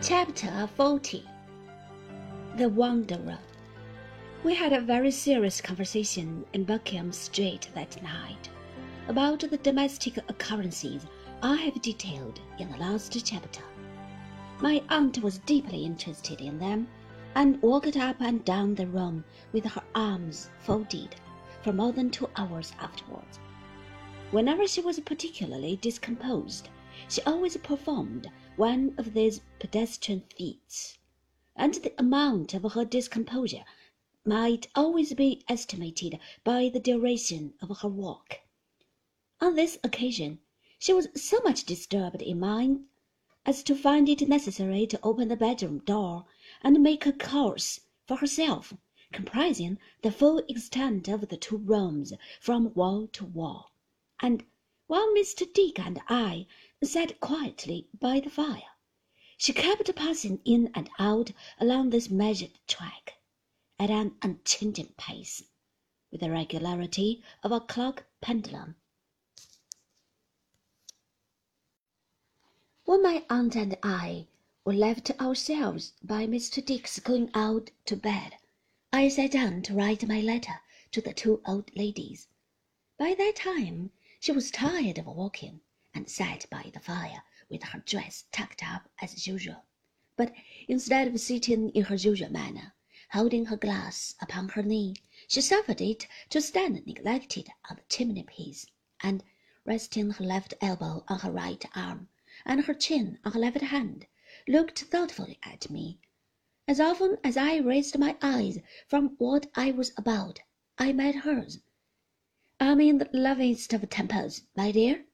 Chapter 40 The Wanderer We had a very serious conversation in Buckingham Street that night about the domestic occurrences I have detailed in the last chapter. My aunt was deeply interested in them and walked up and down the room with her arms folded for more than two hours afterwards. Whenever she was particularly discomposed, she always performed one of these pedestrian feats, and the amount of her discomposure might always be estimated by the duration of her walk. On this occasion, she was so much disturbed in mind as to find it necessary to open the bedroom door and make a course for herself, comprising the full extent of the two rooms from wall to wall, and while Mr. Dick and I sat quietly by the fire, she kept passing in and out along this measured track, at an unchanging pace, with the regularity of a clock pendulum. When my aunt and I were left to ourselves by Mr. Dick's going out to bed, I sat down to write my letter to the two old ladies. By that time she was tired of walking, and sat by the fire with her dress tucked up as usual. But instead of sitting in her usual manner, holding her glass upon her knee, she suffered it to stand neglected on the chimney piece, and, resting her left elbow on her right arm, and her chin on her left hand, looked thoughtfully at me. As often as I raised my eyes from what I was about, I met hers. I'm in the loveliest of tempers, my dear,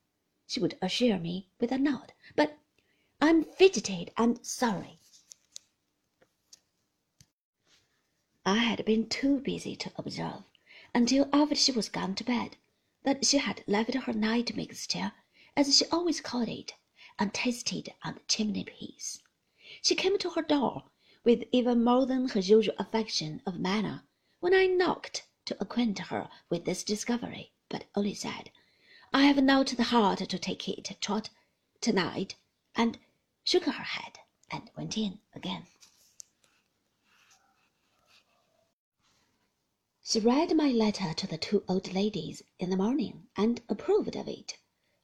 she would assure me with a nod, but I'm fidgeted and sorry. I had been too busy to observe, until after she was gone to bed, that she had left her night mixture, as she always called it, untasted on the chimney piece. She came to her door with even more than her usual affection of manner when I knocked to acquaint her with this discovery, but only said, I have not the heart to take it, Trot, to-night, and shook her head and went in again. She read my letter to the two old ladies in the morning and approved of it.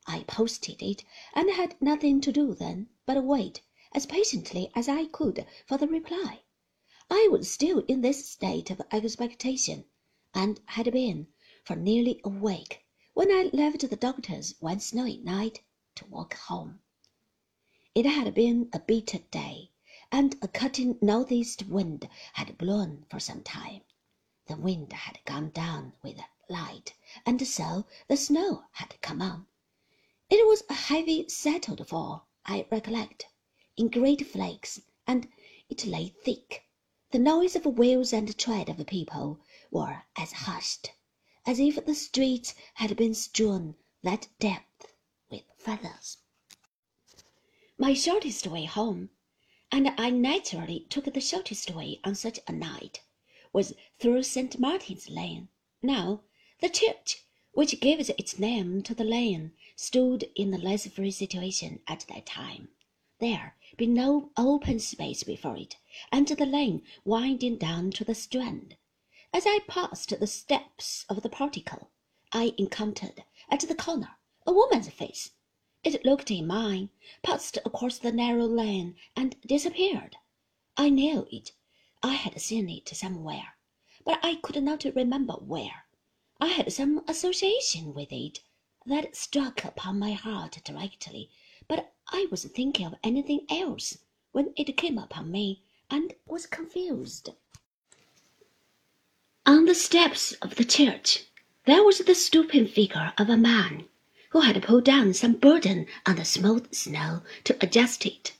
I posted it, and had nothing to do then but wait as patiently as I could for the reply. I was still in this state of expectation, and had been for nearly a week when I left the doctor's one snowy night to walk home. It had been a bitter day, and a cutting northeast wind had blown for some time. The wind had gone down with light, and so the snow had come on. It was a heavy settled fall, I recollect, in great flakes, and it lay thick. The noise of wheels and tread of the people were as hushed as if the streets had been strewn that depth with feathers. My shortest way home, and I naturally took the shortest way on such a night, was through St. Martin's Lane. Now, the church which gives its name to the lane stood in a less free situation at that time, there being no open space before it, and the lane winding down to the Strand. As I passed the steps of the portico, I encountered at the corner a woman's face. It looked in mine, passed across the narrow lane, and disappeared. I knew it I had seen it somewhere, but I could not remember where. I had some association with it that struck upon my heart directly, but I was thinking of anything else when it came upon me, and was confused. On the steps of the church there was the stooping figure of a man who had pulled down some burden on the smooth snow to adjust it.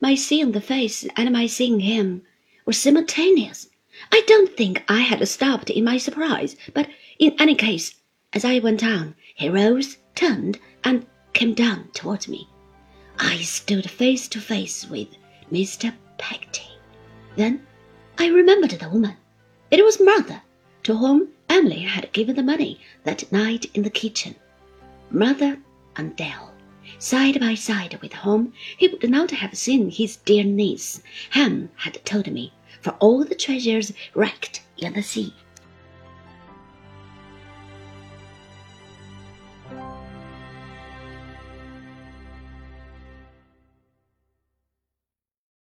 My seeing the face and my seeing him were simultaneous. I don't think I had stopped in my surprise, but in any case, as I went on, he rose, turned, and came down towards me. I stood face to face with Mr. Peggotty. Then I remembered the woman. It was Martha, to whom Emily had given the money that night in the kitchen. Mother and Dell side by side with whom he would not have seen his dear niece, Ham had told me, for all the treasures wrecked in the sea.